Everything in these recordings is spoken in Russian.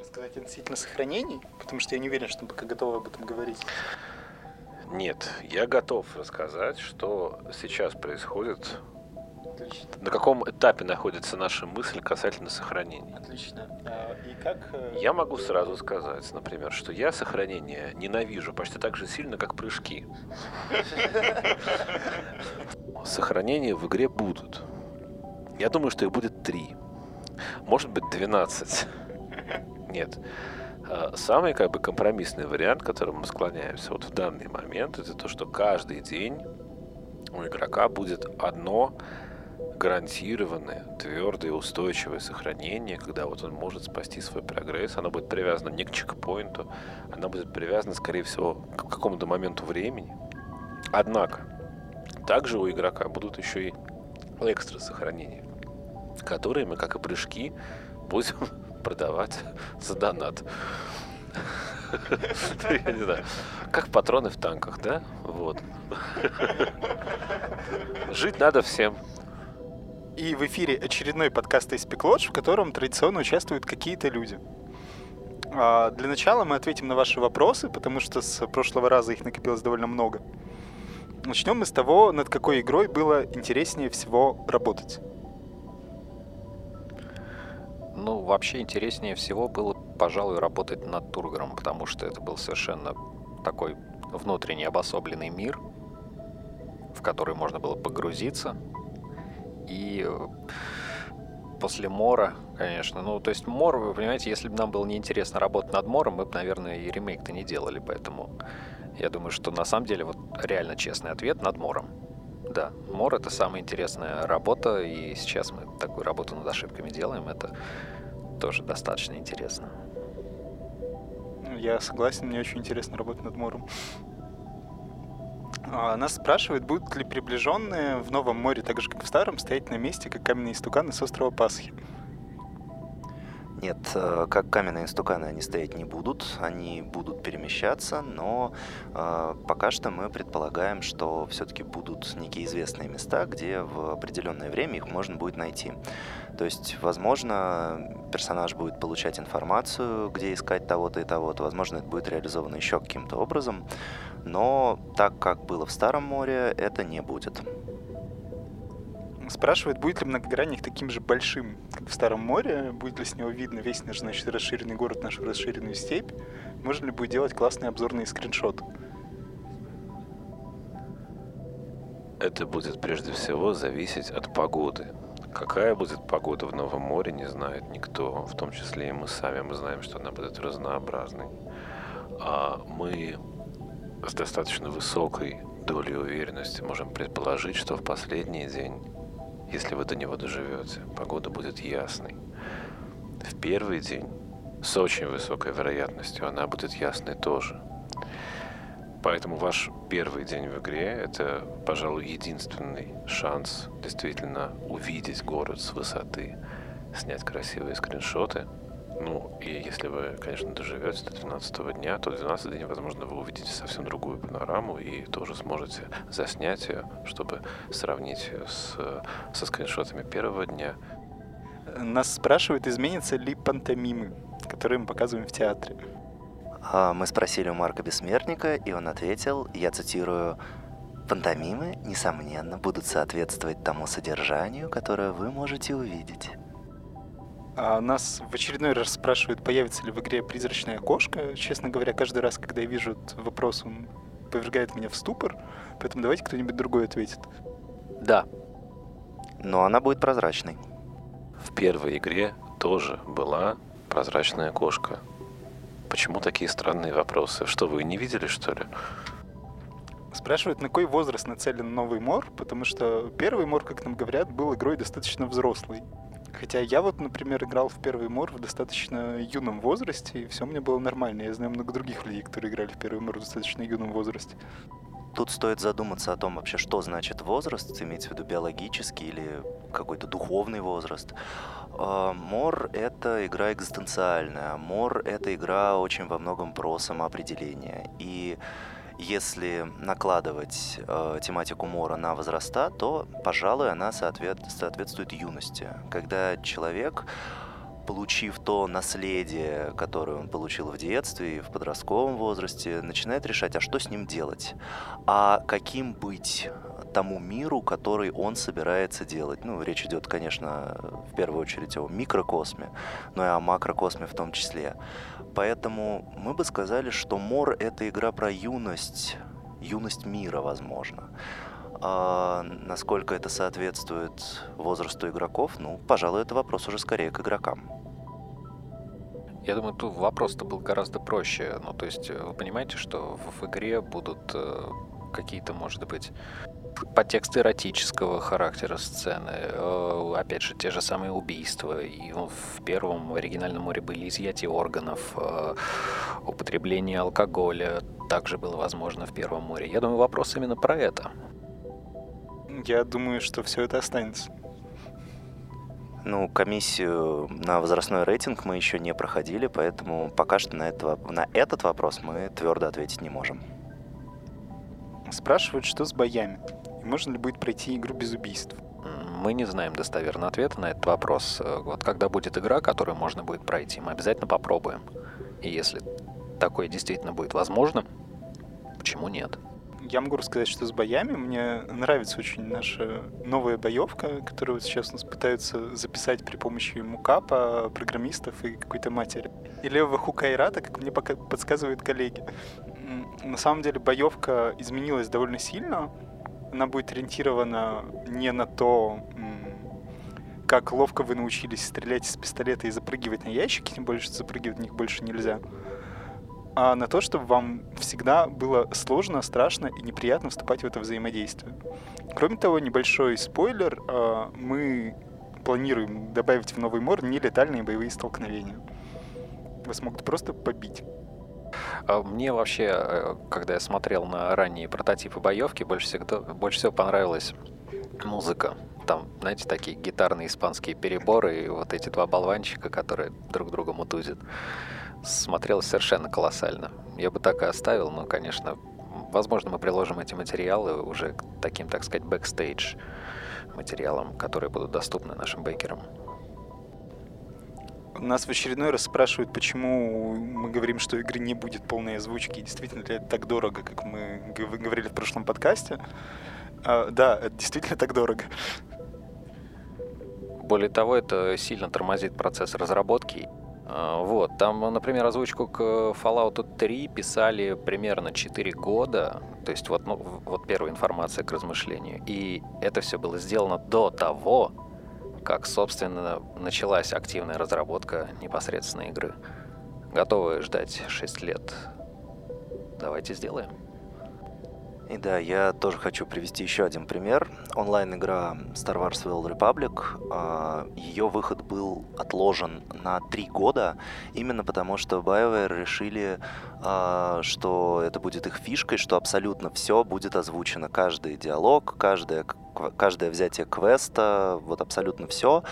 Рассказать относительно сохранений? Потому что я не уверен, что пока готовы об этом говорить. Нет, я готов рассказать, что сейчас происходит Отлично. На каком этапе находится наша мысль касательно сохранения? Отлично. А, и как... э, Я могу сразу сказать, например, что я сохранение ненавижу почти так же сильно, как прыжки. Сохранения в игре будут. Я думаю, что их будет три. Может быть, 12. Нет. А, Самый как бы компромиссный вариант, к которому мы склоняемся вот в данный момент, это то, что каждый день у игрока будет одно гарантированное, твердое, устойчивое сохранение, когда вот он может спасти свой прогресс. Оно будет привязано не к чекпоинту, оно будет привязано, скорее всего, к какому-то моменту времени. Однако, также у игрока будут еще и экстра сохранения, которые мы, как и прыжки, будем продавать за донат. Я не знаю. Как патроны в танках, да? Вот. Жить надо всем. И в эфире очередной подкаст из Лодж, в котором традиционно участвуют какие-то люди. А, Для начала мы ответим на ваши вопросы, потому что с прошлого раза их накопилось довольно много. Начнем мы с того, над какой игрой было интереснее всего работать. Ну, вообще интереснее всего было, пожалуй, работать над Тургором, потому что это был совершенно такой внутренний обособленный мир, в который можно было погрузиться. И э, после Мора, конечно, ну, то есть Мор, вы понимаете, если бы нам было неинтересно работать над Мором, мы бы, наверное, и ремейк-то не делали, поэтому я думаю, что на самом деле вот реально честный ответ над Мором. Да, Мор — это самая интересная работа, и сейчас мы такую работу над ошибками делаем, это тоже достаточно интересно. Ну, Я согласен, мне очень интересно работать над Мором. А, Нас спрашивают, будут ли приближенные в Новом море, так же как в Старом, стоять на месте, как каменные истуканы с острова Пасхи. Нет, э, как каменные истуканы они стоять не будут, они будут перемещаться, но э, пока что мы предполагаем, что все-таки будут некие известные места, где в определенное время их можно будет найти. То есть, возможно, персонаж будет получать информацию, где искать того-то и того-то, возможно, это будет реализовано еще каким-то образом, но так как было в Старом море, это не будет. Спрашивают, будет ли многогранник таким же большим, как в Старом море, будет ли с него видно весь наш, значит, расширенный город, нашу расширенную степь, можно ли будет делать классные обзорные скриншоты. Это будет прежде всего зависеть от погоды. Какая будет погода в Новом море, не знает никто, в том числе и мы сами. Мы знаем, что она будет разнообразной. А мы с достаточно высокой долей уверенности можем предположить, что в последний день, если вы до него доживете, погода будет ясной. В первый день с очень высокой вероятностью она будет ясной тоже. Поэтому ваш первый день в игре — это, пожалуй, единственный шанс действительно увидеть город с высоты, снять красивые скриншоты. Ну, и если вы, конечно, доживете до 12 дня, то 12 день, возможно, вы увидите совсем другую панораму и тоже сможете заснять ее, чтобы сравнить ее с, со скриншотами первого дня. Нас спрашивают, изменятся ли пантомимы, которые мы показываем в театре. А Мы спросили у Марка Бессмертника, и он ответил, я цитирую, «Пантомимы, несомненно, будут соответствовать тому содержанию, которое вы можете увидеть». А нас в очередной раз спрашивают, появится ли в игре призрачная кошка. Честно говоря, каждый раз, когда я вижу этот вопрос, он повергает меня в ступор. Поэтому давайте кто-нибудь другой ответит. Да, Но она будет прозрачной. В первой игре тоже была прозрачная кошка. Почему такие странные вопросы? Что, вы не видели, что ли? Спрашивают, на какой возраст нацелен новый мор, потому что первый мор, как нам говорят, был игрой достаточно взрослой. Хотя я вот, например, играл в первый мор в достаточно юном возрасте, и все мне было нормально. Я знаю много других людей, которые играли в первый мор в достаточно юном возрасте. Тут стоит задуматься о том вообще, что значит возраст, имеется в виду биологический или какой-то духовный возраст. А, Мор — это игра экзистенциальная. Мор — это игра очень во многом про самоопределение. И если накладывать э, тематику Мора на возраста, то, пожалуй, она соответ- соответствует юности. Когда человек получив то наследие, которое он получил в детстве и в подростковом возрасте, начинает решать, а что с ним делать, а каким быть тому миру, который он собирается делать. Ну, речь идет, конечно, в первую очередь о микрокосме, но и о макрокосме в том числе. Поэтому мы бы сказали, что Мор — это игра про юность, юность мира, возможно. А насколько это соответствует возрасту игроков, ну, пожалуй, это вопрос уже скорее к игрокам. Я думаю, тут вопрос-то был гораздо проще. Ну, то есть, вы понимаете, что в игре будут э, какие-то, может быть, подтексты эротического характера сцены, э, опять же, те же самые убийства. И в первом оригинальном море были изъятия органов, э, употребление алкоголя также было возможно в первом море. Я думаю, вопрос именно про это. Я думаю, что все это останется. Ну, комиссию на возрастной рейтинг мы еще не проходили, поэтому пока что на, этого, на этот вопрос мы твердо ответить не можем. Спрашивают, что с боями. И можно ли будет пройти игру без убийств? Мы не знаем достоверного ответа на этот вопрос. Вот когда будет игра, которую можно будет пройти, мы обязательно попробуем. И если такое действительно будет возможным, почему нет? Я могу рассказать, что с боями мне нравится очень наша новая боевка, которую сейчас у нас пытаются записать при помощи мукапа, программистов и какой-то матери. И левого хукайрата, как мне пока подсказывают коллеги. На самом деле боевка изменилась довольно сильно. Она будет ориентирована не на то, как ловко вы научились стрелять из пистолета и запрыгивать на ящики, тем более, что запрыгивать на них больше нельзя а на то, чтобы вам всегда было сложно, страшно и неприятно вступать в это взаимодействие. Кроме того, небольшой спойлер, а, мы планируем добавить в новый мор нелетальные боевые столкновения. Вас могут просто побить. А мне вообще, э, когда я смотрел на ранние прототипы боевки, больше всего, больше всего понравилась музыка. Там, знаете, такие гитарные испанские переборы и вот эти два болванчика, которые друг друга мутузят смотрелось совершенно колоссально. Я бы так и оставил, но, конечно, возможно, мы приложим эти материалы уже к таким, так сказать, бэкстейдж материалам, которые будут доступны нашим backer ам. Нас в очередной раз спрашивают, почему мы говорим, что игры не будет полной озвучки. Действительно ли это так дорого, как мы говорили в прошлом подкасте? А, да, это действительно так дорого. Более того, это сильно тормозит процесс разработки. А, вот, там, например, озвучку к Fallout 3 писали примерно 4 года, то есть вот, ну, вот первая информация к размышлению. И это все было сделано до того, как, собственно, началась активная разработка непосредственно игры. Готовы ждать 6 лет? Давайте сделаем. И да, я тоже хочу привести еще один пример. Онлайн-игра Star Wars The Old Republic. А, Ее выход был отложен на три года, именно потому что BioWare решили, а, что это будет их фишкой, что абсолютно все будет озвучено. Каждый диалог, каждое каждое взятие квеста, вот абсолютно все.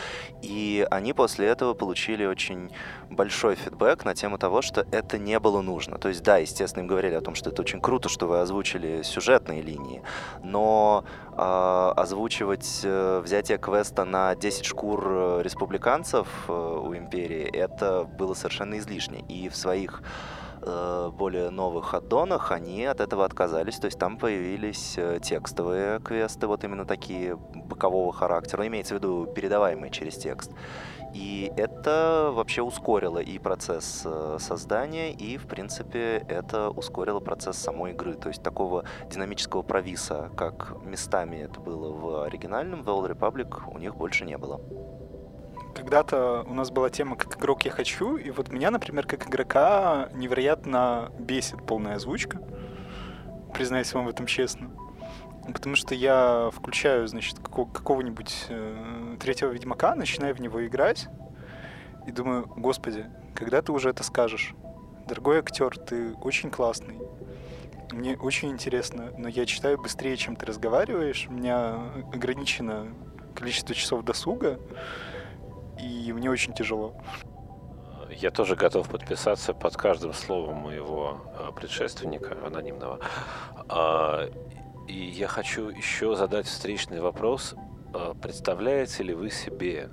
И они после этого получили очень большой фидбэк на тему того, что это не было нужно. То есть, да, естественно, им говорили о том, что это очень круто, что вы озвучили сюжетные линии, но э, озвучивать э, взятие квеста на 10 шкур э, республиканцев э, у Империи, это было совершенно излишне. И в своих Э, более новых аддонах они от этого отказались, то есть там появились э, текстовые квесты, вот именно такие бокового характера, имеется в виду передаваемые через текст. И это вообще ускорило и процесс э, создания, и, в принципе, это ускорило процесс самой игры. То есть такого динамического провиса, как местами это было в оригинальном The Old Republic, у них больше не было когда-то у нас была тема «Как игрок я хочу», и вот меня, например, как игрока невероятно бесит полная озвучка. Признаюсь вам в этом честно. Потому что я включаю, значит, какого-нибудь э, третьего Ведьмака, начинаю в него играть, и думаю, господи, когда ты уже это скажешь? Дорогой актер, ты очень классный. Мне очень интересно, но я читаю быстрее, чем ты разговариваешь. У меня ограничено количество часов досуга и мне очень тяжело. Я тоже готов подписаться под каждым словом моего э, предшественника анонимного. И я хочу еще задать встречный вопрос. А, представляете ли вы себе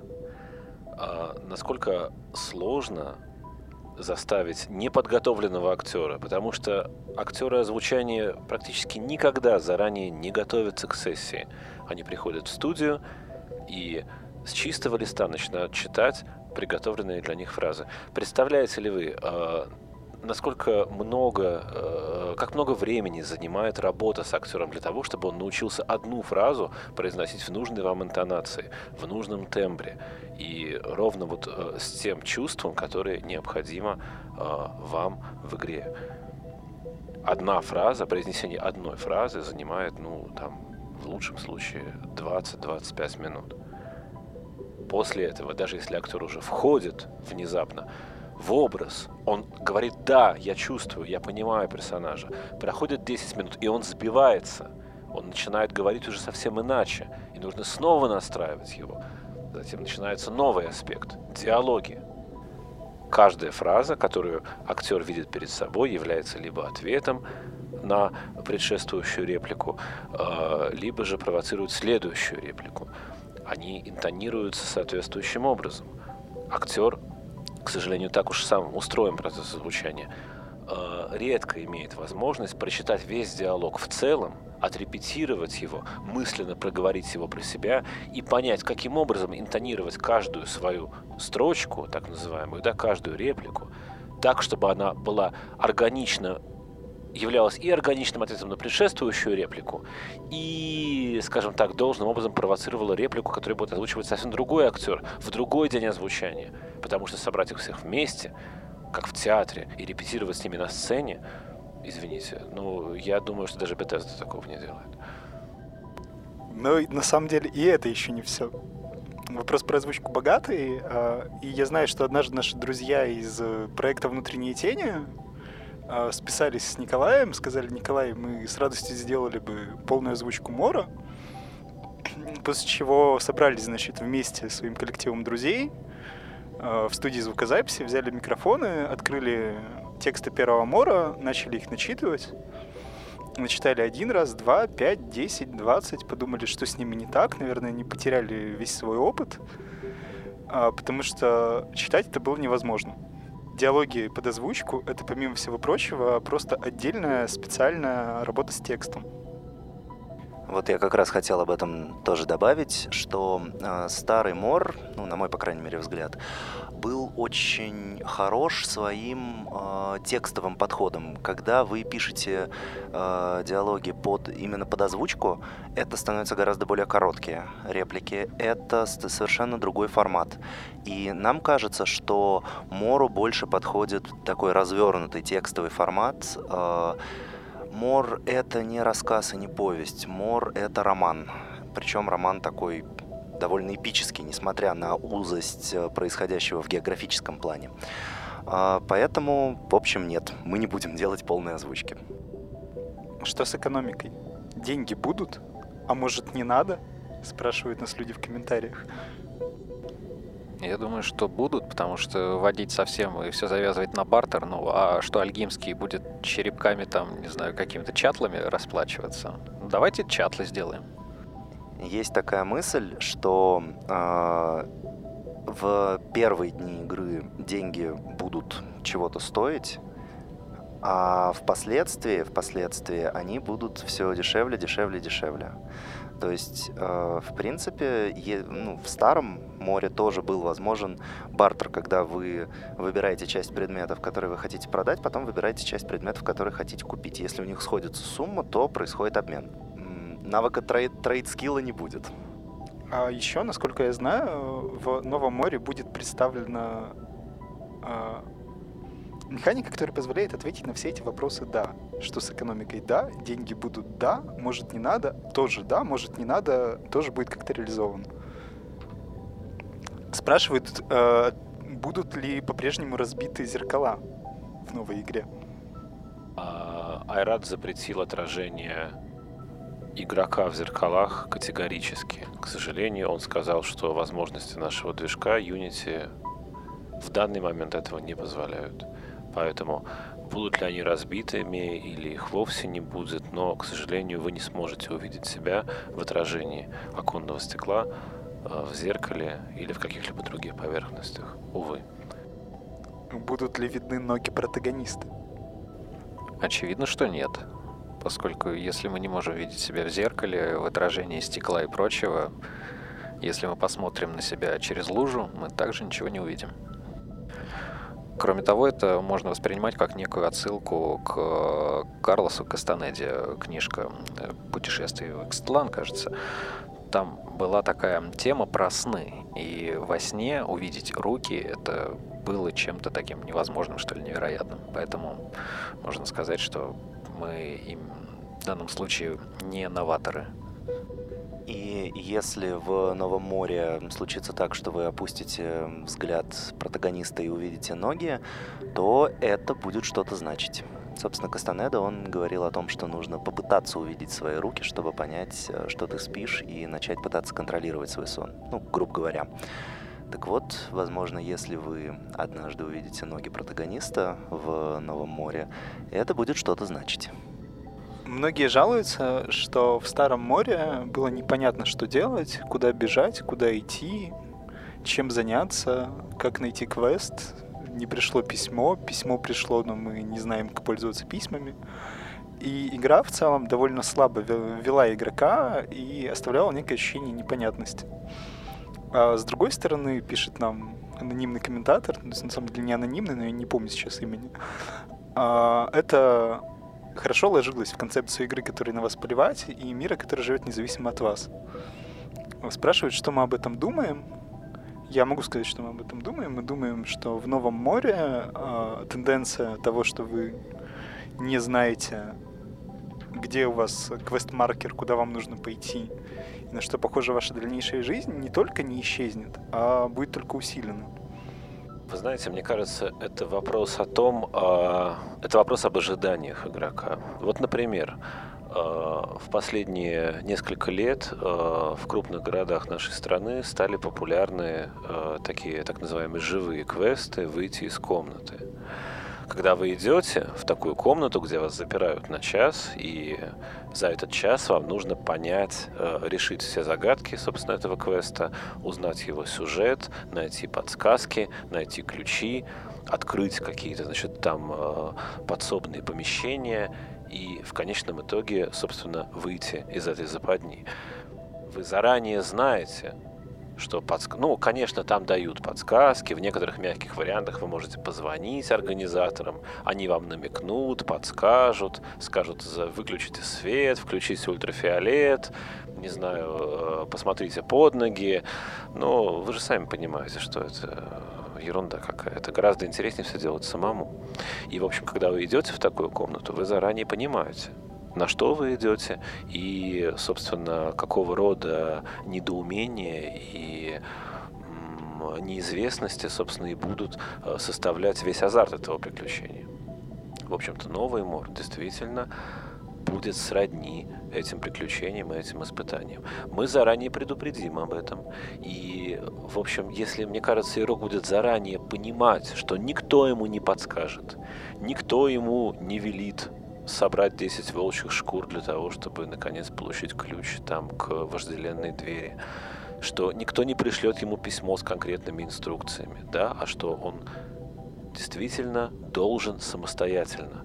А насколько сложно заставить неподготовленного актера, потому что актеры озвучания практически никогда заранее не готовятся к сессии. Они приходят в студию и с чистого листа начинают читать приготовленные для них фразы. Представляете ли вы, а, насколько много, э, как много времени занимает работа с актером для того, чтобы он научился одну фразу произносить в нужной вам интонации, в нужном тембре и ровно вот э, с тем чувством, которое необходимо э, вам в игре. Одна фраза, произнесение одной фразы занимает, ну, там, в лучшем случае 20-25 минут. После этого, даже если актер уже входит внезапно в образ. Он говорит, да, я чувствую, я понимаю персонажа. Проходит 10 минут, и он сбивается. Он начинает говорить уже совсем иначе. И нужно снова настраивать его. Затем начинается новый аспект – диалоги. Каждая фраза, которую актер видит перед собой, является либо ответом на предшествующую реплику, а, либо же провоцирует следующую реплику. Они интонируются соответствующим образом. Актер к сожалению, так уж сам устроен процесс звучания, э, редко имеет возможность прочитать весь диалог в целом, отрепетировать его, мысленно проговорить его про себя и понять, каким образом интонировать каждую свою строчку, так называемую, да, каждую реплику, так, чтобы она была органично являлась и органичным ответом на предшествующую реплику, и, скажем так, должным образом провоцировала реплику, которую будет озвучивать совсем другой актер в другой день озвучания. Потому что собрать их всех вместе, как в театре, и репетировать с ними на сцене, извините, ну, я думаю, что даже Bethesda такого не делает. Но на самом деле и это еще не все. Вопрос про озвучку богатый, а, и я знаю, что однажды наши друзья из э, проекта «Внутренние тени» А, списались с Николаем, сказали, Николай, мы с радостью сделали бы полную озвучку Мора, после чего собрались, значит, вместе своим коллективом друзей в студии звукозаписи, взяли микрофоны, открыли тексты первого Мора, начали их начитывать. Начитали один раз, два, пять, десять, двадцать, подумали, что с ними не так, наверное, они потеряли весь свой опыт, а, потому что читать это было невозможно диалоги под озвучку — это, помимо всего прочего, просто отдельная специальная работа с текстом. Вот я как раз хотел об этом тоже добавить, что э, старый Мор, ну, на мой, по крайней мере, взгляд, был очень хорош своим э, текстовым подходом. Когда вы пишете э, диалоги под, именно под озвучку, это становится гораздо более короткие реплики. Это совершенно другой формат. И нам кажется, что Мору больше подходит такой развернутый текстовый формат. Э, Мор — это не рассказ и не повесть. Мор — это роман. Причем роман такой довольно эпический, несмотря на узость э, происходящего в географическом плане. А, поэтому, в общем, нет, мы не будем делать полной озвучки. Что с экономикой? Деньги будут? А может, не надо? Спрашивают нас люди в комментариях. Я думаю, что будут, потому что вводить совсем и все завязывать на бартер, ну а что Альгимский будет черепками там, не знаю, какими-то чатлами расплачиваться? Давайте чатлы сделаем. Есть такая мысль, что э, в первые дни игры деньги будут чего-то стоить, а впоследствии, впоследствии они будут все дешевле, дешевле, дешевле. То есть, э, в принципе, е, ну, в старом море тоже был возможен бартер, когда вы выбираете часть предметов, которые вы хотите продать, потом выбираете часть предметов, которые хотите купить. Если у них сходится сумма, то происходит обмен. Навыка trade, trade skill а не будет. А еще, насколько я знаю, в новом Море будет представлена э, механика, которая позволяет ответить на все эти вопросы «да». Что с экономикой «да», деньги будут «да», может не надо, тоже «да», может не надо, тоже будет как-то реализован. Спрашивают, э, будут ли по-прежнему разбиты зеркала в новой игре. А, Айрат запретил отражение игрока в зеркалах категорически. К сожалению, он сказал, что возможности нашего движка Unity в данный момент этого не позволяют. Поэтому будут ли они разбитыми или их вовсе не будет, но, к сожалению, вы не сможете увидеть себя в отражении оконного стекла э, в зеркале или в каких-либо других поверхностях. Увы. Будут ли видны ноги протагониста? Очевидно, что нет. Поскольку если мы не можем видеть себя в зеркале, в отражении стекла и прочего, если мы посмотрим на себя через лужу, мы также ничего не увидим. Кроме того, это можно воспринимать как некую отсылку к Карлосу Кастанеде, книжка «Путешествие в Экстлан», кажется. Там была такая тема про сны, и во сне увидеть руки — это было чем-то таким невозможным, что ли, невероятным. Поэтому можно сказать, что мы им в данном случае не новаторы. И если в Новом море случится так, что вы опустите взгляд протагониста и увидите ноги, то это будет что-то значить. Собственно, Кастанеда, он говорил о том, что нужно попытаться увидеть свои руки, чтобы понять, э, что ты спишь, и начать пытаться контролировать свой сон. Ну, грубо говоря. Так вот, возможно, если вы однажды увидите ноги протагониста в Новом море, это будет что-то значить. Многие жалуются, что в Старом море было непонятно, что делать, куда бежать, куда идти, чем заняться, как найти квест. Не пришло письмо, письмо пришло, но мы не знаем, как пользоваться письмами. И игра в целом довольно слабо вела игрока и оставляла некое ощущение непонятности. А с другой стороны, пишет нам анонимный комментатор, на самом деле не анонимный, но я не помню сейчас имени. А, это хорошо ложилось в концепцию игры, которая на вас плевать, и мира, который живет независимо от вас. Спрашивают, что мы об этом думаем. Я могу сказать, что мы об этом думаем. Мы думаем, что в Новом море э, тенденция того, что вы не знаете, где у вас квест-маркер, куда вам нужно пойти, на что похожа ваша дальнейшая жизнь, не только не исчезнет, а будет только усилена. Вы знаете, мне кажется, это вопрос о том, э, это вопрос об ожиданиях игрока. Вот, например, э, в последние несколько лет э, в крупных городах нашей страны стали популярны э, такие так называемые живые квесты «Выйти из комнаты». Когда вы идете в такую комнату, где вас запирают на час, и за этот час вам нужно понять, э, решить все загадки, собственно, этого квеста, узнать его сюжет, найти подсказки, найти ключи, открыть какие-то, значит, там э, подсобные помещения и в конечном итоге, собственно, выйти из этой западни. Вы заранее знаете, что подск... ну, конечно, там дают подсказки, в некоторых мягких вариантах вы можете позвонить организаторам, они вам намекнут, подскажут, скажут, выключите свет, включите ультрафиолет, не знаю, э, посмотрите под ноги, но вы же сами понимаете, что это ерунда какая-то. Гораздо интереснее все делать самому. И, в общем, когда вы идете в такую комнату, вы заранее понимаете, на что вы идете и, собственно, какого рода недоумения и неизвестности, собственно, и будут э, составлять весь азарт этого приключения. В общем-то, новый мор действительно будет сродни этим приключениям и этим испытаниям. Мы заранее предупредим об этом. И, в общем, если, мне кажется, игрок будет заранее понимать, что никто ему не подскажет, никто ему не велит собрать 10 волчьих шкур для того, чтобы наконец получить ключ там к вожделенной двери. Что никто не пришлет ему письмо с конкретными инструкциями, да, а что он действительно должен самостоятельно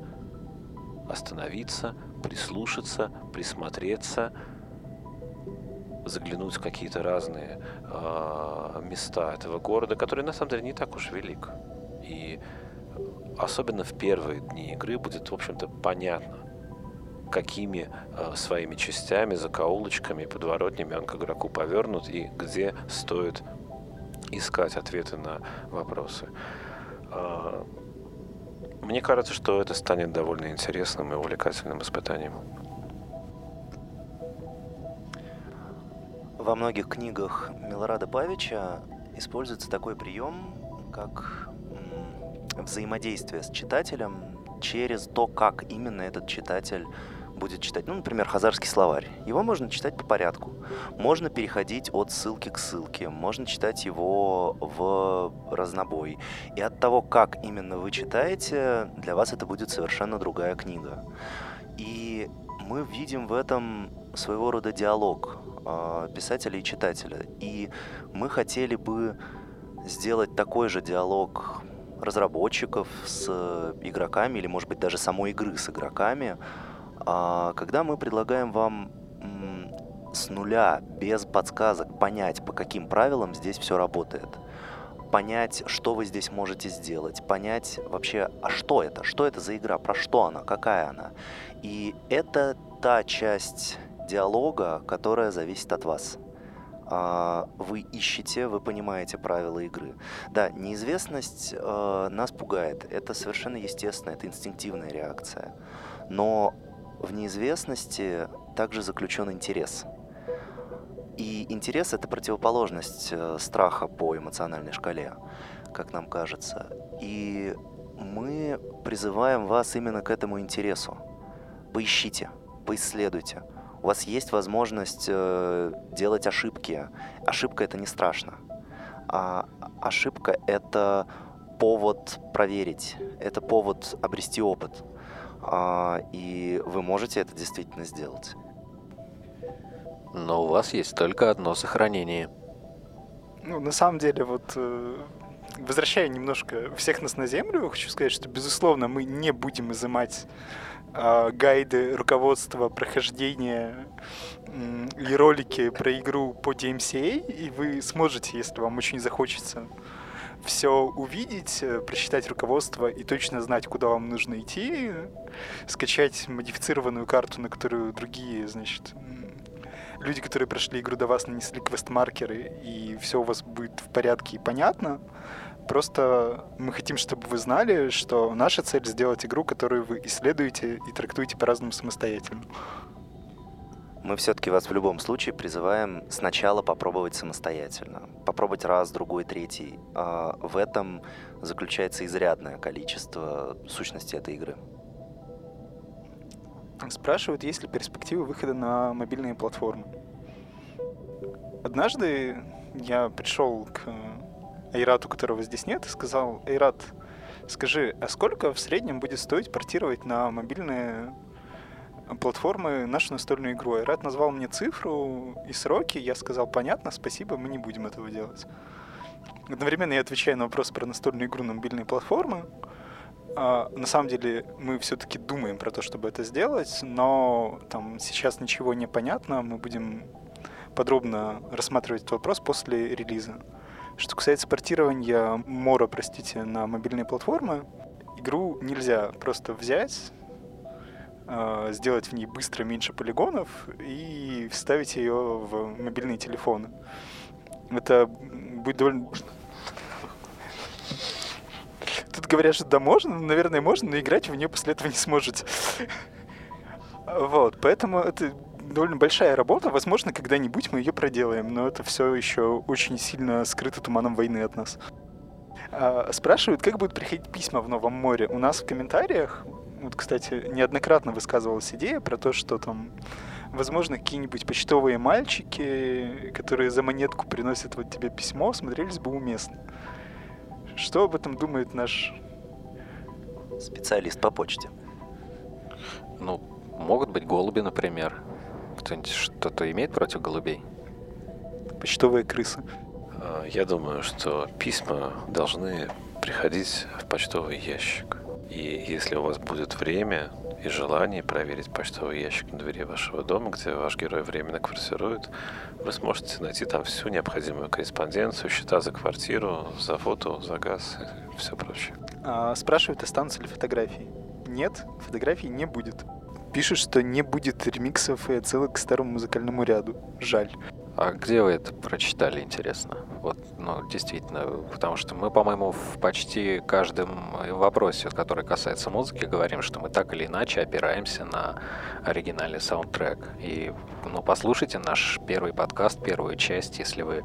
остановиться, прислушаться, присмотреться, заглянуть в какие-то разные э, места этого города, который на самом деле не так уж велик. И особенно в первые дни игры будет, в общем-то, понятно, какими э, своими частями, закоулочками, подворотнями он к игроку повернут и где стоит искать ответы на вопросы. Э, мне кажется, что это станет довольно интересным и увлекательным испытанием. Во многих книгах Милорада Павича используется такой прием, как взаимодействие с читателем через то, как именно этот читатель будет читать. Ну, например, хазарский словарь. Его можно читать по порядку. Можно переходить от ссылки к ссылке. Можно читать его в разнобой. И от того, как именно вы читаете, для вас это будет совершенно другая книга. И мы видим в этом своего рода диалог э, писателя и читателя. И мы хотели бы сделать такой же диалог разработчиков с игроками или, может быть, даже самой игры с игроками, а, когда мы предлагаем вам с нуля, без подсказок, понять, по каким правилам здесь все работает. Понять, что вы здесь можете сделать, понять вообще, а что это, что это за игра, про что она, какая она. И это та часть диалога, которая зависит от вас. А, вы ищете, вы понимаете правила игры. Да, неизвестность э, нас пугает. Это совершенно естественно, это инстинктивная реакция. Но в неизвестности также заключен интерес. И интерес это противоположность э, страха по эмоциональной шкале, как нам кажется. И мы призываем вас именно к этому интересу. Поищите, поисследуйте. У вас есть возможность э, делать ошибки. Ошибка это не страшно. А ошибка это повод проверить, это повод обрести опыт. А, и вы можете это действительно сделать. Но у вас есть только одно сохранение. Ну, на самом деле, вот э, возвращая немножко всех нас на землю, хочу сказать, что, безусловно, мы не будем изымать гайды, руководство, прохождения и ролики про игру по DMCA, и вы сможете, если вам очень захочется, все увидеть, э, прочитать руководство и точно знать, куда вам нужно идти, скачать модифицированную карту, на которую другие, значит, люди, которые прошли игру до вас, нанесли квест-маркеры, и все у вас будет в порядке и понятно. Просто мы хотим, чтобы вы знали, что наша цель сделать игру, которую вы исследуете и трактуете по-разному самостоятельно мы все-таки вас в любом случае призываем сначала попробовать самостоятельно. Попробовать раз, другой, третий. А в этом заключается изрядное количество сущности этой игры. Спрашивают, есть ли перспективы выхода на мобильные платформы. Однажды я пришел к Айрату, которого здесь нет, и сказал, Айрат, скажи, а сколько в среднем будет стоить портировать на мобильные платформы нашу настольную игру. Айрат назвал мне цифру и сроки, я сказал, понятно, спасибо, мы не будем этого делать. Одновременно я отвечаю на вопрос про настольную игру на мобильные платформы. А, на самом деле мы все-таки думаем про то, чтобы это сделать, но там сейчас ничего не понятно, мы будем подробно рассматривать этот вопрос после релиза. Что касается портирования Мора, простите, на мобильные платформы, игру нельзя просто взять, э, сделать в ней быстро меньше полигонов и вставить ее в мобильные телефоны. Это будет довольно... Тут говорят, что да, можно, наверное, можно, но играть в нее после этого не сможете. Вот, поэтому это довольно большая работа. Возможно, когда-нибудь мы ее проделаем, но это все еще очень сильно скрыто туманом войны от нас. А, спрашивают, как будут приходить письма в Новом море. У нас в комментариях вот, кстати, неоднократно высказывалась идея про то, что там, возможно, какие-нибудь почтовые мальчики, которые за монетку приносят вот тебе письмо, смотрелись бы уместно. Что об этом думает наш специалист по почте? Ну, могут быть голуби, например. Кто-нибудь что-то имеет против голубей? Почтовые крысы. А, я думаю, что письма должны приходить в почтовый ящик. И если у вас будет время и желание проверить почтовый ящик на двери вашего дома, где ваш герой временно квартирует, вы сможете найти там всю необходимую корреспонденцию, счета за квартиру, за фото, за газ и все прочее. А, спрашивают, останутся ли фотографии. Нет, фотографий не будет. Пишут, что не будет ремиксов и отсылок к старому музыкальному ряду. Жаль. А где вы это прочитали, интересно? Вот, ну, действительно, потому что мы, по-моему, в почти каждом вопросе, который касается музыки, говорим, что мы так или иначе опираемся на оригинальный саундтрек. И, ну, послушайте наш первый подкаст, первую часть, если вы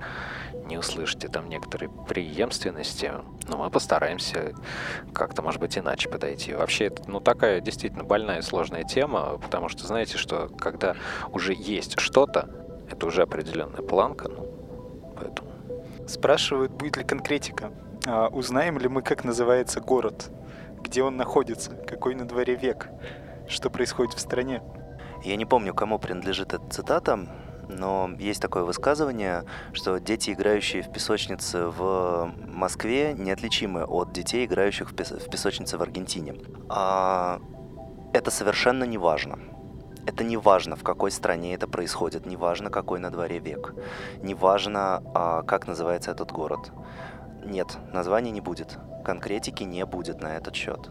не услышите там некоторые преемственности, но мы постараемся как-то, может быть, иначе подойти. Вообще, это, ну, такая действительно больная и сложная тема, потому что, знаете, что когда уже есть что-то, это уже определенная планка, ну, поэтому. Спрашивают, будет ли конкретика. А узнаем ли мы, как называется город, где он находится, какой на дворе век, что происходит в стране. Я не помню, кому принадлежит эта цитата, но есть такое высказывание, что дети, играющие в песочнице в Москве, неотличимы от детей, играющих в, пес- в песочнице в Аргентине. А это совершенно не важно. Это не важно, в какой стране это происходит, не важно, какой на дворе век, не важно, а, как называется этот город. Нет, названия не будет, конкретики не будет на этот счет.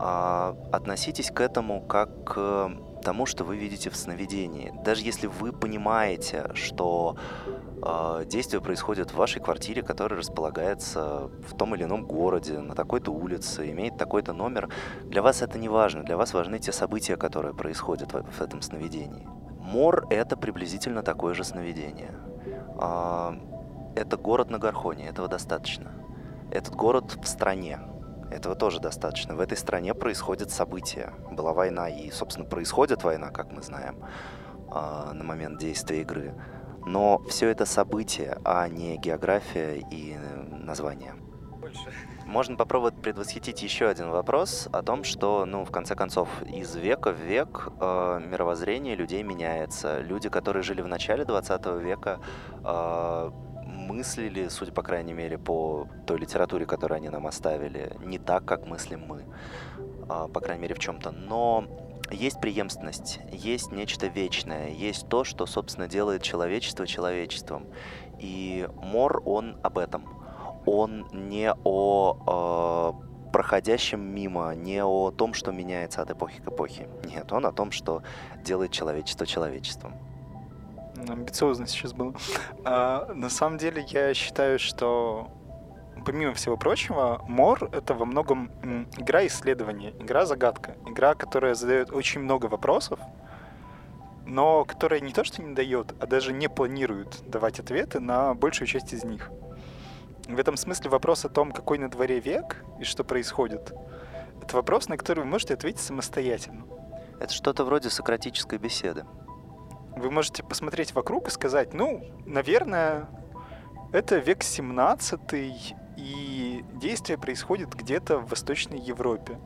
А, относитесь к этому как к тому, что вы видите в сновидении. Даже если вы понимаете, что э, действие происходит в вашей квартире, которая располагается в том или ином городе, на такой-то улице, имеет такой-то номер, для вас это не важно. Для вас важны те события, которые происходят в, в этом сновидении. Мор — это приблизительно такое же сновидение. Э, это город на Гархоне, этого достаточно. Этот город в стране, этого тоже достаточно. В этой стране происходят события. Была война, и, собственно, происходит война, как мы знаем, а, на момент действия игры. Но все это события, а не география и название. Можно попробовать предвосхитить еще один вопрос о том, что, ну, в конце концов, из века в век э, мировоззрение людей меняется. Люди, которые жили в начале 20 века, э, мыслили, судя по крайней мере, по той литературе, которую они нам оставили, не так, как мыслим мы, а, по крайней мере, в чем-то. Но есть преемственность, есть нечто вечное, есть то, что, собственно, делает человечество человечеством. И Мор, он об этом. Он не о э, проходящем мимо, не о том, что меняется от эпохи к эпохе. Нет, он о том, что делает человечество человечеством амбициозно сейчас было. А, на самом деле я считаю, что помимо всего прочего, Мор — это во многом игра исследования, игра-загадка, игра, которая задает очень много вопросов, но которая не то что не дает, а даже не планирует давать ответы на большую часть из них. В этом смысле вопрос о том, какой на дворе век и что происходит, это вопрос, на который вы можете ответить самостоятельно. Это что-то вроде сократической беседы. Вы можете посмотреть вокруг и сказать, ну, наверное, это век 17 и действие происходит где-то в Восточной Европе.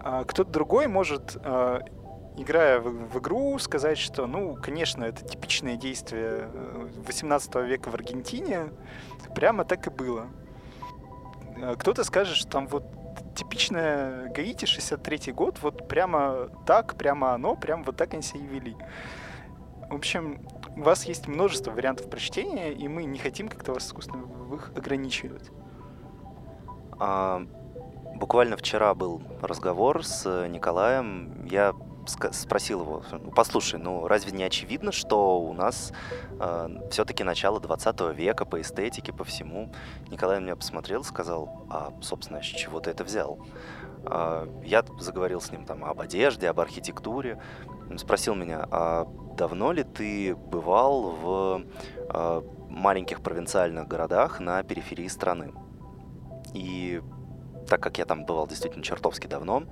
А кто-то другой может, а, играя в, игру, сказать, что, ну, конечно, это типичное действие 18 э, века в Аргентине, прямо так и было. А кто-то скажет, что там вот типичное Гаити, 63-й год, вот прямо так, прямо оно, прямо вот так они себя и вели. В общем, у вас есть множество вариантов прочтения, и мы не хотим как-то вас искусственно в их ограничивать. А, буквально вчера был разговор с Николаем. Я спросил его, «Ну, послушай, ну разве не очевидно, что у нас э, все-таки начало 20 века по эстетике, по всему? Николай меня посмотрел сказал, а, собственно, с чего ты это взял? Э, я заговорил с ним там об одежде, об архитектуре. Спросил меня, а давно ли ты бывал в э, маленьких провинциальных городах на периферии страны? И так как я там бывал действительно чертовски давно,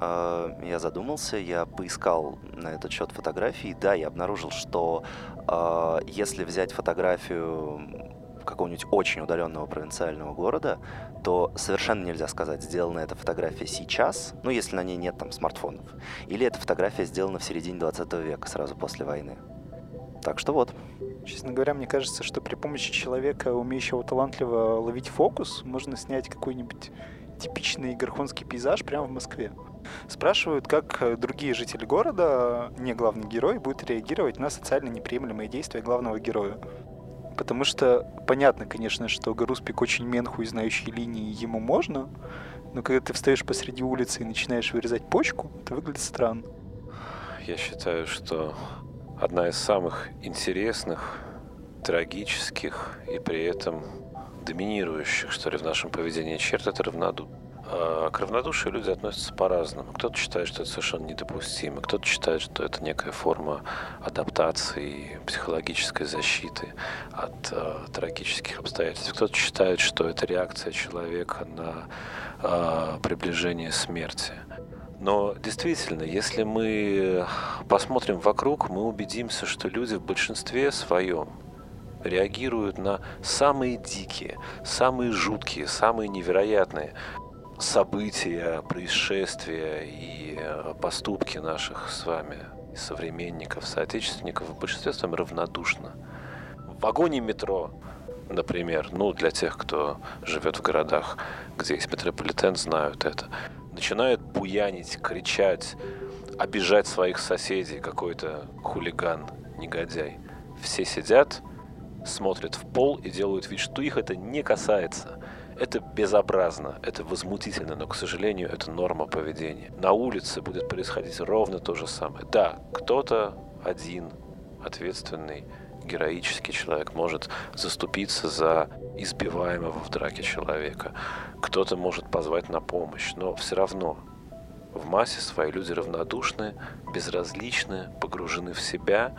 я задумался, я поискал на этот счет фотографии. Да, я обнаружил, что э, если взять фотографию какого-нибудь очень удаленного провинциального города, то совершенно нельзя сказать, сделана эта фотография сейчас, ну, если на ней нет там смартфонов, или эта фотография сделана в середине 20 века, сразу после войны. Так что вот. Честно говоря, мне кажется, что при помощи человека, умеющего талантливо ловить фокус, можно снять какой-нибудь типичный гархонский пейзаж прямо в Москве. Спрашивают, как э, другие жители города, не главный герой, будут реагировать на социально неприемлемые действия главного героя. Потому что понятно, конечно, что Гаруспик очень менху и знающий линии ему можно, но когда ты встаешь посреди улицы и начинаешь вырезать почку, это выглядит странно. Я считаю, что одна из самых интересных, трагических и при этом доминирующих, что ли, в нашем поведении черт — это равнодушие. А к равнодушию люди относятся по-разному. Кто-то считает, что это совершенно недопустимо, кто-то считает, что это некая форма адаптации, психологической защиты от э, трагических обстоятельств. Кто-то считает, что это реакция человека на э, приближение смерти. Но действительно, если мы посмотрим вокруг, мы убедимся, что люди в большинстве своем реагируют на самые дикие, самые жуткие, самые невероятные события, происшествия и э, поступки наших с вами современников, соотечественников в большинстве своем равнодушно. В вагоне метро, например, ну, для тех, кто живет в городах, где есть метрополитен, знают это, начинают буянить, кричать, обижать своих соседей, какой-то хулиган, негодяй. Все сидят, смотрят в пол и делают вид, что их это не касается. Это безобразно, это возмутительно, но, к сожалению, это норма поведения. На улице будет происходить ровно то же самое. Да, кто-то один ответственный, героический человек может заступиться за избиваемого в драке человека. Кто-то может позвать на помощь, но все равно в массе свои люди равнодушны, безразличны, погружены в себя.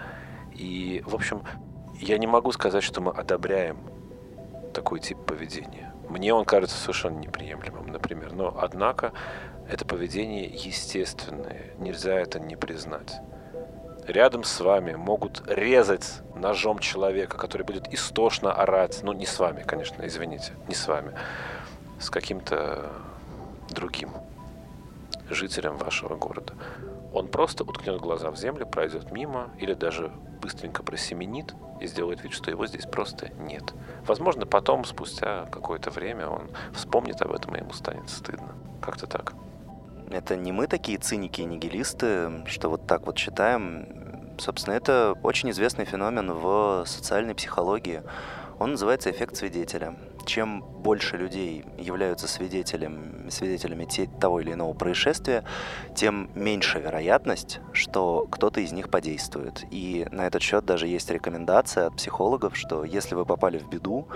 И, в общем, я не могу сказать, что мы одобряем такой тип поведения. Мне он кажется совершенно неприемлемым, например. Но, однако, это поведение естественное. Нельзя это не признать. Рядом с вами могут резать ножом человека, который будет истошно орать. Ну, не с вами, конечно, извините, не с вами. С каким-то другим жителям вашего города. Он просто уткнет глаза в землю, пройдет мимо или даже быстренько просеменит и сделает вид, что его здесь просто нет. Возможно, потом, спустя какое-то время, он вспомнит об этом, и ему станет стыдно. Как-то так. Это не мы такие циники и нигилисты, что вот так вот считаем. Собственно, это очень известный феномен в социальной психологии. Он называется эффект свидетеля чем больше людей являются свидетелем, свидетелями того или иного происшествия, тем меньше вероятность, что кто-то из них подействует. И на этот счет даже есть рекомендация от психологов, что если вы попали в беду,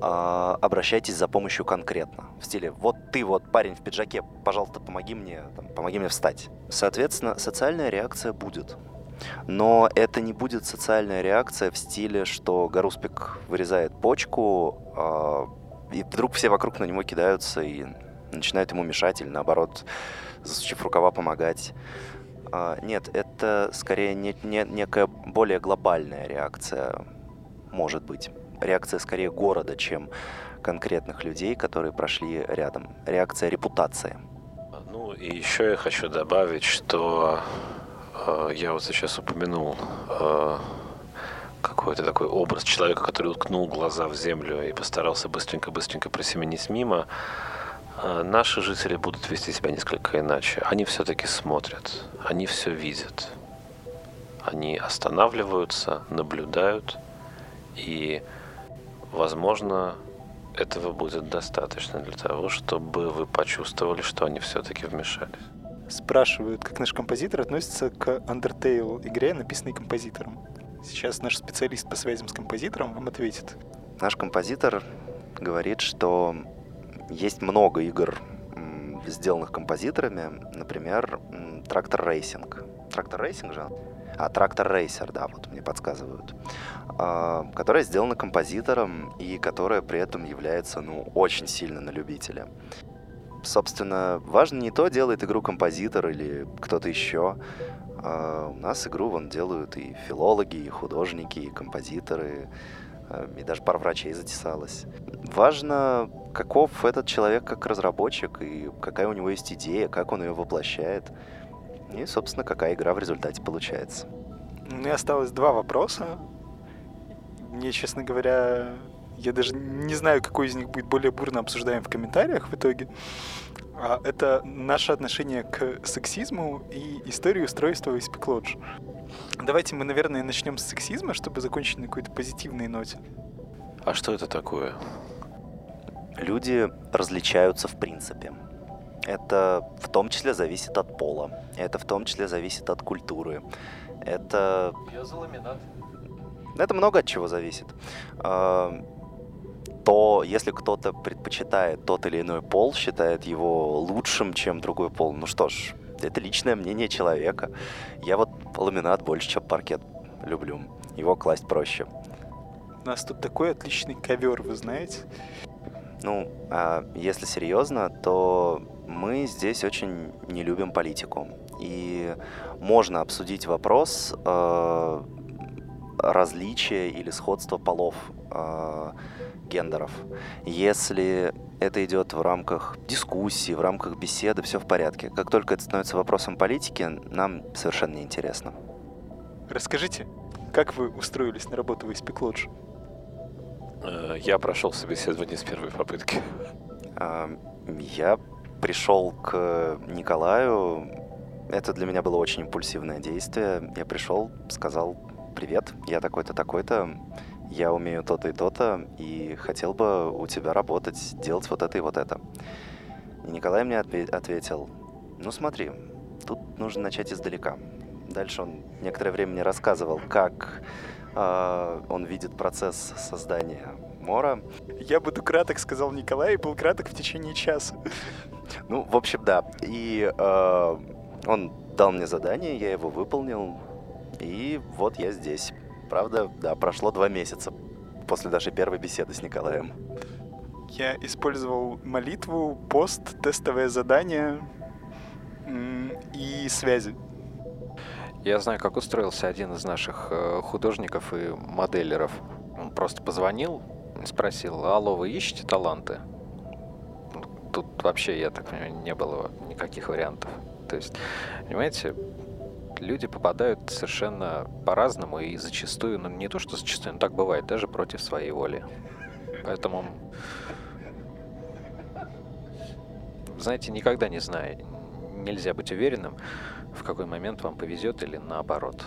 а, обращайтесь за помощью конкретно. В стиле «вот ты вот парень в пиджаке, пожалуйста, помоги мне, там, помоги мне встать». Соответственно, социальная реакция будет. Но это не будет социальная реакция в стиле, что Гаруспик вырезает почку, э, и вдруг все вокруг на него кидаются и начинают ему мешать или наоборот, засучив рукава, помогать. Э, нет, это скорее не, не, некая более глобальная реакция, может быть. Реакция скорее города, чем конкретных людей, которые прошли рядом. Реакция репутации. Ну и еще я хочу добавить, что я вот сейчас упомянул э, какой-то такой образ человека, который уткнул глаза в землю и постарался быстренько-быстренько просеменить мимо. Э, наши жители будут вести себя несколько иначе. Они все-таки смотрят, они все видят. Они останавливаются, наблюдают, и, возможно, этого будет достаточно для того, чтобы вы почувствовали, что они все-таки вмешались спрашивают, как наш композитор относится к Undertale игре, написанной композитором. Сейчас наш специалист по связям с композитором вам ответит. Наш композитор говорит, что есть много игр, сделанных композиторами, например, Tractor Racing. Tractor Racing же? А, Tractor Racer, да, вот мне подсказывают. А, которая сделана композитором и которая при этом является, ну, очень сильно на любителя собственно, важно не то, делает игру композитор или кто-то еще. А у нас игру вон делают и филологи, и художники, и композиторы, а, и даже пара врачей затесалось. Важно, каков этот человек как разработчик, и какая у него есть идея, как он ее воплощает, и, собственно, какая игра в результате получается. У меня осталось два вопроса. Мне, честно говоря, я даже не знаю, какой из них будет более бурно обсуждаем в комментариях в итоге. А это наше отношение к сексизму и историю устройства из Lodge. Давайте мы, наверное, начнем с сексизма, чтобы закончить на какой-то позитивной ноте. А что это такое? Люди различаются в принципе. Это в том числе зависит от пола. Это в том числе зависит от культуры. Это... Биозаламинат. Это много от чего зависит. То если кто-то предпочитает тот или иной пол, считает его лучшим, чем другой пол, ну что ж, это личное мнение человека. Я вот ламинат больше, чем паркет люблю. Его класть проще. У нас тут такой отличный ковер, вы знаете. Ну, а если серьезно, то мы здесь очень не любим политику. И можно обсудить вопрос э, различия или сходства полов. Э, гендеров. Если это идет в рамках дискуссии, в рамках беседы, все в порядке. Как только это становится вопросом политики, нам совершенно неинтересно. Расскажите, как вы устроились на работу в SP Lodge? Э, Я прошел собеседование с первой попытки. А, Я пришел к Николаю. Это для меня было очень импульсивное действие. Я пришел, сказал, привет, я такой-то, такой-то, я умею то-то и то-то, и хотел бы у тебя работать, делать вот это и вот это. И Николай мне отве- ответил, ну смотри, тут нужно начать издалека. Дальше он некоторое время мне рассказывал, как а, он видит процесс создания Мора. Я буду краток, сказал Николай, и был краток в течение часа. Ну, в общем, да. И э, он дал мне задание, я его выполнил, и вот я здесь. Правда, да, прошло два месяца после нашей первой беседы с Николаем. Я использовал молитву, пост, тестовое задание и связи. Я знаю, как устроился один из наших э, художников и моделеров. Он просто позвонил и спросил, алло, вы ищете таланты? Тут вообще, я так понимаю, не было никаких вариантов. То есть, понимаете, люди попадают совершенно по-разному и зачастую, ну не то, что зачастую, но так бывает, даже против своей воли. Поэтому, знаете, никогда не знаю, нельзя быть уверенным, в какой момент вам повезет или наоборот.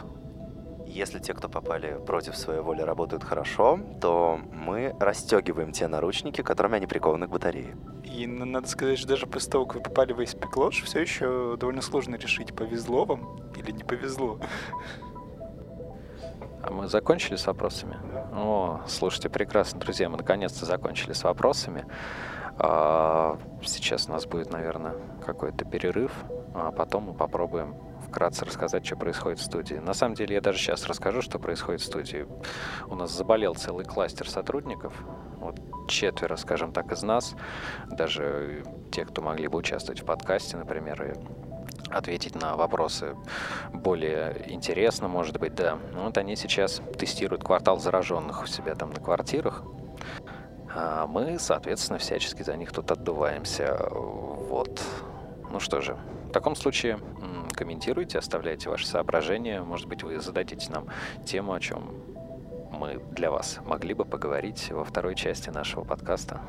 Если те, кто попали против своей воли, работают хорошо, то мы расстегиваем те наручники, которыми они прикованы к батарее. И надо сказать, что даже после того, как вы попали в Lodge, все еще довольно сложно решить, повезло вам или не повезло. А мы закончили с вопросами? О, слушайте, прекрасно, друзья, мы наконец-то закончили с вопросами. А, Сейчас у нас будет, наверное, какой-то перерыв, а потом мы попробуем вкратце рассказать, что происходит в студии. На самом деле, я даже сейчас расскажу, что происходит в студии. У нас заболел целый кластер сотрудников, вот четверо, скажем так, из нас, даже те, кто могли бы участвовать в подкасте, например, и ответить на вопросы более интересно, может быть, да. Ну, вот они сейчас тестируют квартал зараженных у себя там на квартирах. А мы, соответственно, всячески за них тут отдуваемся. Вот. Ну что же, в таком случае комментируйте, оставляйте ваши соображения. Может быть, вы зададите нам тему, о чем мы для вас могли бы поговорить во второй части нашего подкаста.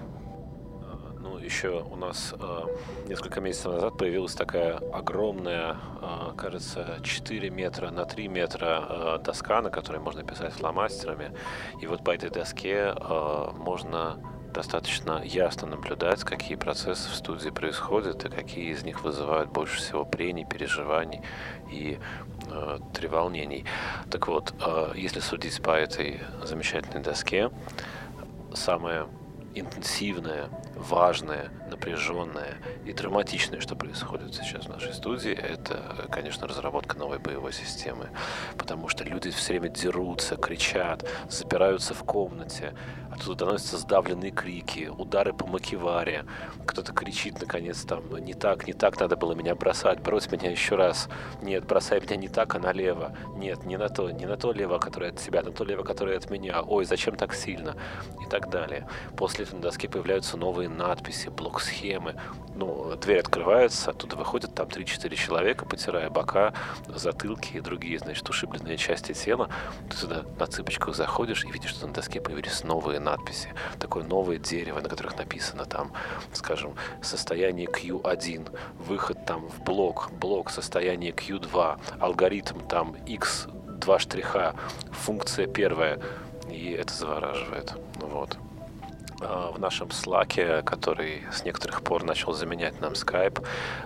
Ну, еще у нас э, несколько месяцев назад появилась такая огромная, э, кажется, 4 метра на 3 метра э, доска, на которой можно писать фломастерами. И вот по этой доске э, можно достаточно ясно наблюдать, какие процессы в студии происходят и какие из них вызывают больше всего прений, переживаний и э, треволнений. Так вот, э, если судить по этой замечательной доске, самое интенсивное, важное, напряженное и драматичное, что происходит сейчас в нашей студии, это, конечно, разработка новой боевой системы. Потому что люди все время дерутся, кричат, запираются в комнате, оттуда доносятся сдавленные крики, удары по макеваре. Кто-то кричит, наконец, там, не так, не так надо было меня бросать, брось меня еще раз. Нет, бросай меня не так, а налево. Нет, не на то, не на то лево, которое от тебя, на то лево, которое от меня. Ой, зачем так сильно? И так далее. После этого на доске появляются новые надписи, блок-схемы. Ну, дверь открывается, оттуда выходят там 3-4 человека, потирая бока, затылки и другие, значит, ушибленные части тела. Ты туда на цыпочках заходишь и видишь, что на доске появились новые надписи. Такое новое дерево, на которых написано там, скажем, состояние Q1, выход там в блок, блок состояние Q2, алгоритм там X, два штриха, функция первая. И это завораживает. Вот. А, В нашем Slack, который с некоторых пор начал заменять нам Skype,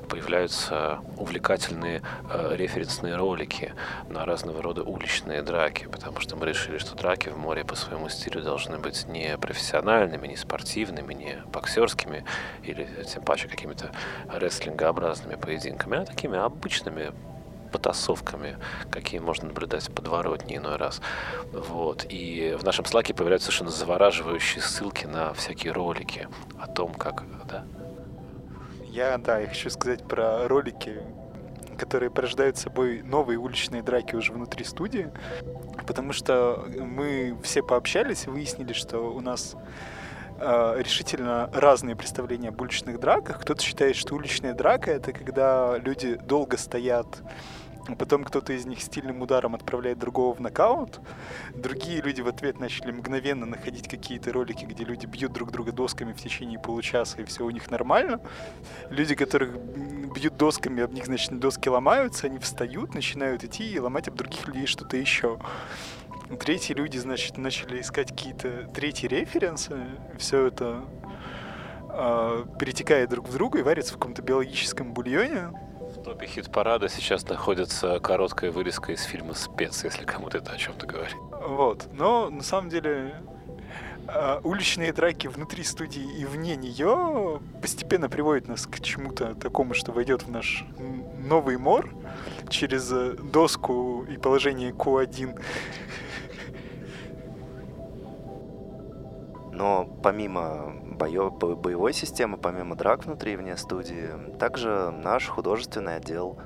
появляются увлекательные э, референсные ролики на разного рода уличные драки, потому что мы решили, что драки в море по своему стилю должны быть не профессиональными, не спортивными, не боксерскими или тем паче какими-то рестлингообразными поединками, а такими обычными потасовками, какие можно наблюдать в подворотне иной раз. Вот. И в нашем слаке появляются совершенно завораживающие ссылки на всякие ролики о том, как... Да? Я, да, я хочу сказать про ролики, которые порождают собой новые уличные драки уже внутри студии, потому что мы все пообщались и выяснили, что у нас э, решительно разные представления об уличных драках. Кто-то считает, что уличная драка — это когда люди долго стоят потом кто-то из них стильным ударом отправляет другого в нокаут, другие люди в ответ начали мгновенно находить какие-то ролики, где люди бьют друг друга досками в течение получаса, и все у них нормально. Люди, которых бьют досками, об них, значит, доски ломаются, они встают, начинают идти и ломать об других людей что-то еще. Третьи люди, значит, начали искать какие-то третьи референсы, все это э, перетекает друг в друга и варится в каком-то биологическом бульоне, топе хит-парада сейчас находится короткая вырезка из фильма «Спец», если кому-то это о чем-то говорит. Вот. Но на самом деле а, уличные драки внутри студии и вне нее постепенно приводят нас к чему-то такому, что войдет в наш новый мор через э, доску и положение Q1 Но помимо боев, боевой системы, помимо драк внутри и вне студии, также наш художественный отдел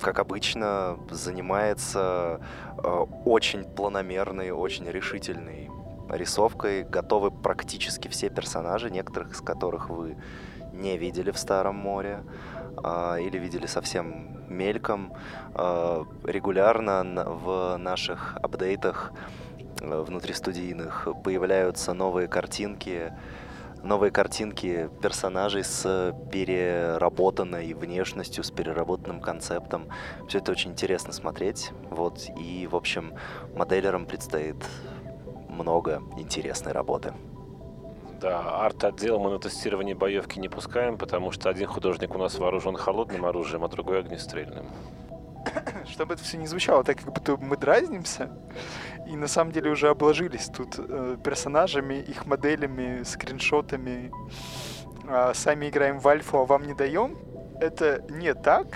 как обычно, занимается э, очень планомерной, очень решительной рисовкой. Готовы практически все персонажи, некоторых из которых вы не видели в Старом море э, или видели совсем мельком. Э, регулярно в наших апдейтах внутристудийных появляются новые картинки, новые картинки персонажей с переработанной внешностью, с переработанным концептом. Все это очень интересно смотреть. Вот. И, в общем, моделерам предстоит много интересной работы. Да, арт-отдел мы на тестирование боевки не пускаем, потому что один художник у нас вооружен холодным оружием, а другой огнестрельным. Чтобы это все не звучало так, как будто мы дразнимся, и на самом деле уже обложились тут э, персонажами, их моделями, скриншотами. А сами играем в альфу, а вам не даем. Это не так.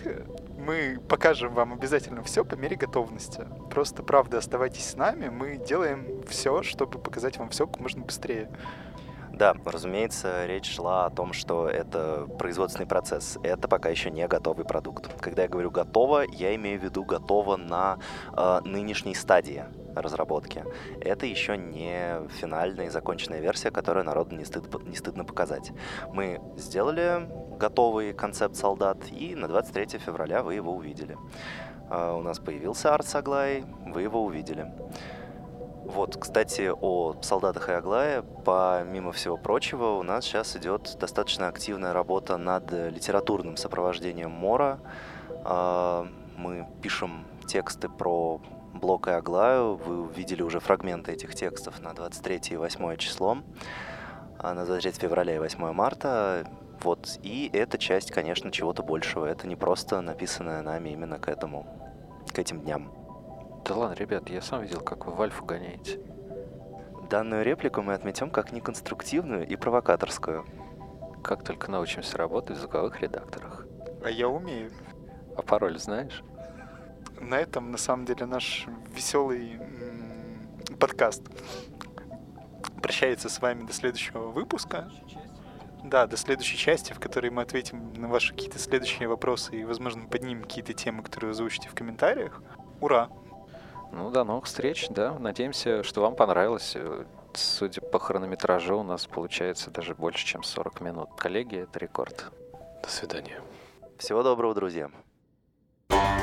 Мы покажем вам обязательно все по мере готовности. Просто, правда, оставайтесь с нами. Мы делаем все, чтобы показать вам все как можно быстрее. Да, разумеется, речь шла о том, что это производственный процесс. Это пока еще не готовый продукт. Когда я говорю готово, я имею в виду готово на э, нынешней стадии разработки. Это еще не финальная и законченная версия, которую народу не, стыд, не стыдно показать. Мы сделали готовый концепт солдат, и на 23 февраля вы его увидели. Uh, у нас появился арт Саглай, вы его увидели. Вот, кстати, о солдатах и Аглае, помимо всего прочего, у нас сейчас идет достаточно активная работа над литературным сопровождением Мора. Uh, мы пишем тексты про Блок и Аглаю. Вы увидели уже фрагменты этих текстов на 23 и 8 число, а на 23 февраля и 8 марта. Вот, и эта часть, конечно, чего-то большего. Это не просто написанное нами именно к этому, к этим дням. Да ладно, ребят, я сам видел, как вы в Альфу гоняете. Данную реплику мы отметем как неконструктивную и провокаторскую. Как только научимся работать в звуковых редакторах. А я умею. А пароль знаешь? на этом, на самом деле, наш веселый подкаст прощается с вами до следующего выпуска. Да, до следующей части, в которой мы ответим на ваши какие-то следующие вопросы и, возможно, поднимем какие-то темы, которые вы озвучите в комментариях. Ура! Ну, до новых встреч, да. Надеемся, что вам понравилось. Судя по хронометражу, у нас получается даже больше, чем 40 минут. Коллеги, это рекорд. До свидания. Всего доброго, друзья. thank you